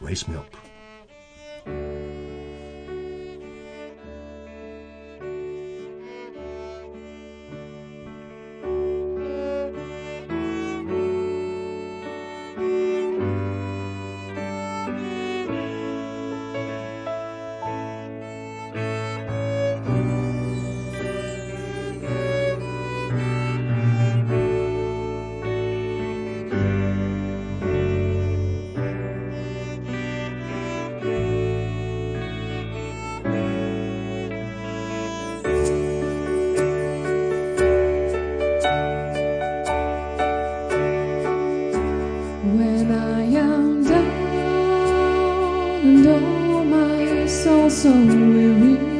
race milk. When I am down and oh my soul so weary